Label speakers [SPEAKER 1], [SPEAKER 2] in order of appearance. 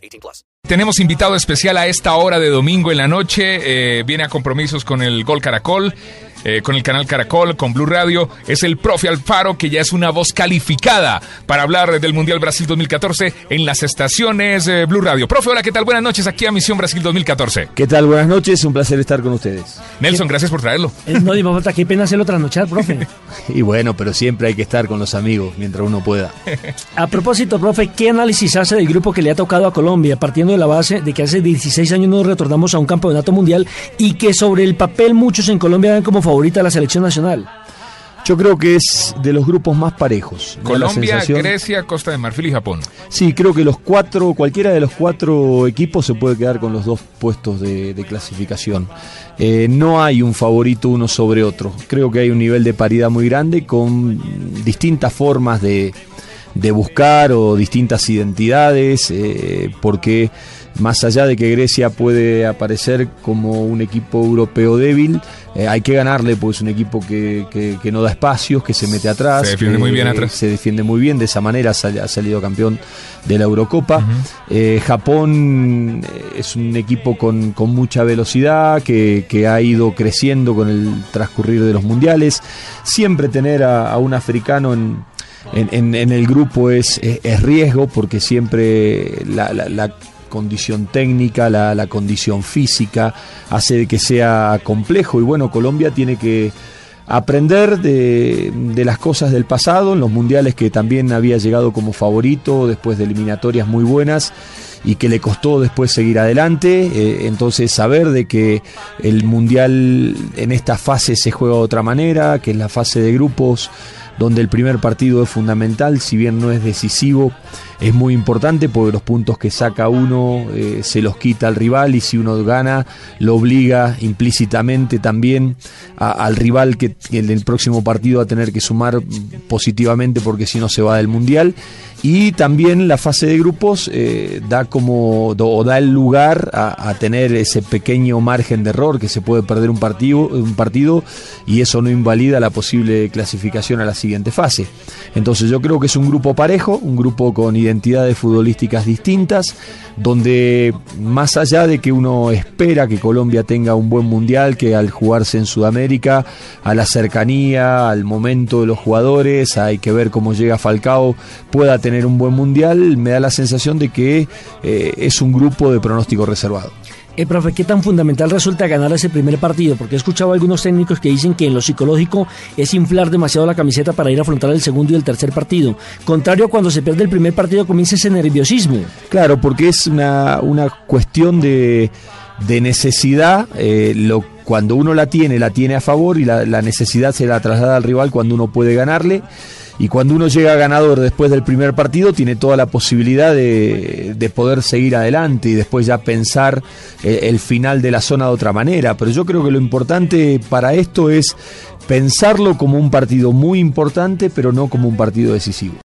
[SPEAKER 1] 18 plus.
[SPEAKER 2] Tenemos invitado especial a esta hora de domingo en la noche. Eh, viene a compromisos con el Gol Caracol. Eh, con el canal Caracol, con Blue Radio, es el profe Alfaro, que ya es una voz calificada para hablar del Mundial Brasil 2014 en las estaciones eh, Blue Radio. Profe, hola, ¿qué tal? Buenas noches aquí a Misión Brasil 2014.
[SPEAKER 3] ¿Qué tal? Buenas noches, un placer estar con ustedes.
[SPEAKER 2] Nelson, gracias por traerlo.
[SPEAKER 4] Eh, no, dimos falta, qué pena hacerlo trasnochar, profe.
[SPEAKER 3] y bueno, pero siempre hay que estar con los amigos mientras uno pueda.
[SPEAKER 4] a propósito, profe, ¿qué análisis hace del grupo que le ha tocado a Colombia, partiendo de la base de que hace 16 años no retornamos a un campeonato mundial y que sobre el papel muchos en Colombia ven como favorita a la selección nacional?
[SPEAKER 3] Yo creo que es de los grupos más parejos.
[SPEAKER 2] Colombia, Grecia, Costa de Marfil y Japón.
[SPEAKER 3] Sí, creo que los cuatro, cualquiera de los cuatro equipos se puede quedar con los dos puestos de, clasificación. Eh, no hay un favorito uno sobre otro. Creo que hay un nivel de paridad muy grande con distintas formas de, buscar o distintas identidades, eh, porque más allá de que Grecia puede aparecer como un equipo europeo débil, eh, hay que ganarle, pues es un equipo que, no da espacios, que se mete atrás.
[SPEAKER 2] Se defiende muy bien atrás.
[SPEAKER 3] Se defiende muy bien, de esa manera ha salido campeón de la Eurocopa. Eh, Japón eh, es un equipo con, mucha velocidad, que, ha ido creciendo con el transcurrir de los mundiales. Siempre tener a, un africano en, en, el grupo es, es, riesgo porque siempre la, condición técnica, la, condición física, hace de que sea complejo. Y bueno, Colombia tiene que aprender de, las cosas del pasado, en los mundiales que también había llegado como favorito después de eliminatorias muy buenas y que le costó después seguir adelante, eh, entonces saber de que el mundial en esta fase se juega de otra manera, que es la fase de grupos donde el primer partido es fundamental, si bien no es decisivo, es muy importante porque los puntos que saca uno eh, se los quita al rival y si uno gana lo obliga implícitamente también al rival que en el próximo partido a tener que sumar positivamente porque si no se va del mundial. Y también la fase de grupos eh, da como o da el lugar a, tener ese pequeño margen de error que se puede perder un partido, un partido y eso no invalida la posible clasificación a la siguiente fase. Entonces yo creo que es un grupo parejo, un grupo con identidades futbolísticas distintas, donde más allá de que uno espera que Colombia tenga un buen mundial, que al jugarse en Sudamérica, a la cercanía, al momento de los jugadores, hay que ver cómo llega Falcao, pueda tener un buen mundial, me da la sensación de que eh, es un grupo de pronóstico reservado.
[SPEAKER 4] Eh, profe, ¿qué tan fundamental resulta ganar ese primer partido? Porque he escuchado a algunos técnicos que dicen que en lo psicológico es inflar demasiado la camiseta para ir a afrontar el segundo y el tercer partido. Contrario cuando se pierde el primer partido comienza ese nerviosismo.
[SPEAKER 3] Claro, porque es una, una cuestión de, de necesidad. Eh, cuando uno la tiene, la tiene a favor y la, la necesidad se la traslada al rival cuando uno puede ganarle. Y cuando uno llega ganador después del primer partido, tiene toda la posibilidad de, poder seguir adelante y después ya pensar eh, el final de la zona de otra manera. Pero yo creo que lo importante para esto es pensarlo como un partido muy importante, pero no como un partido decisivo.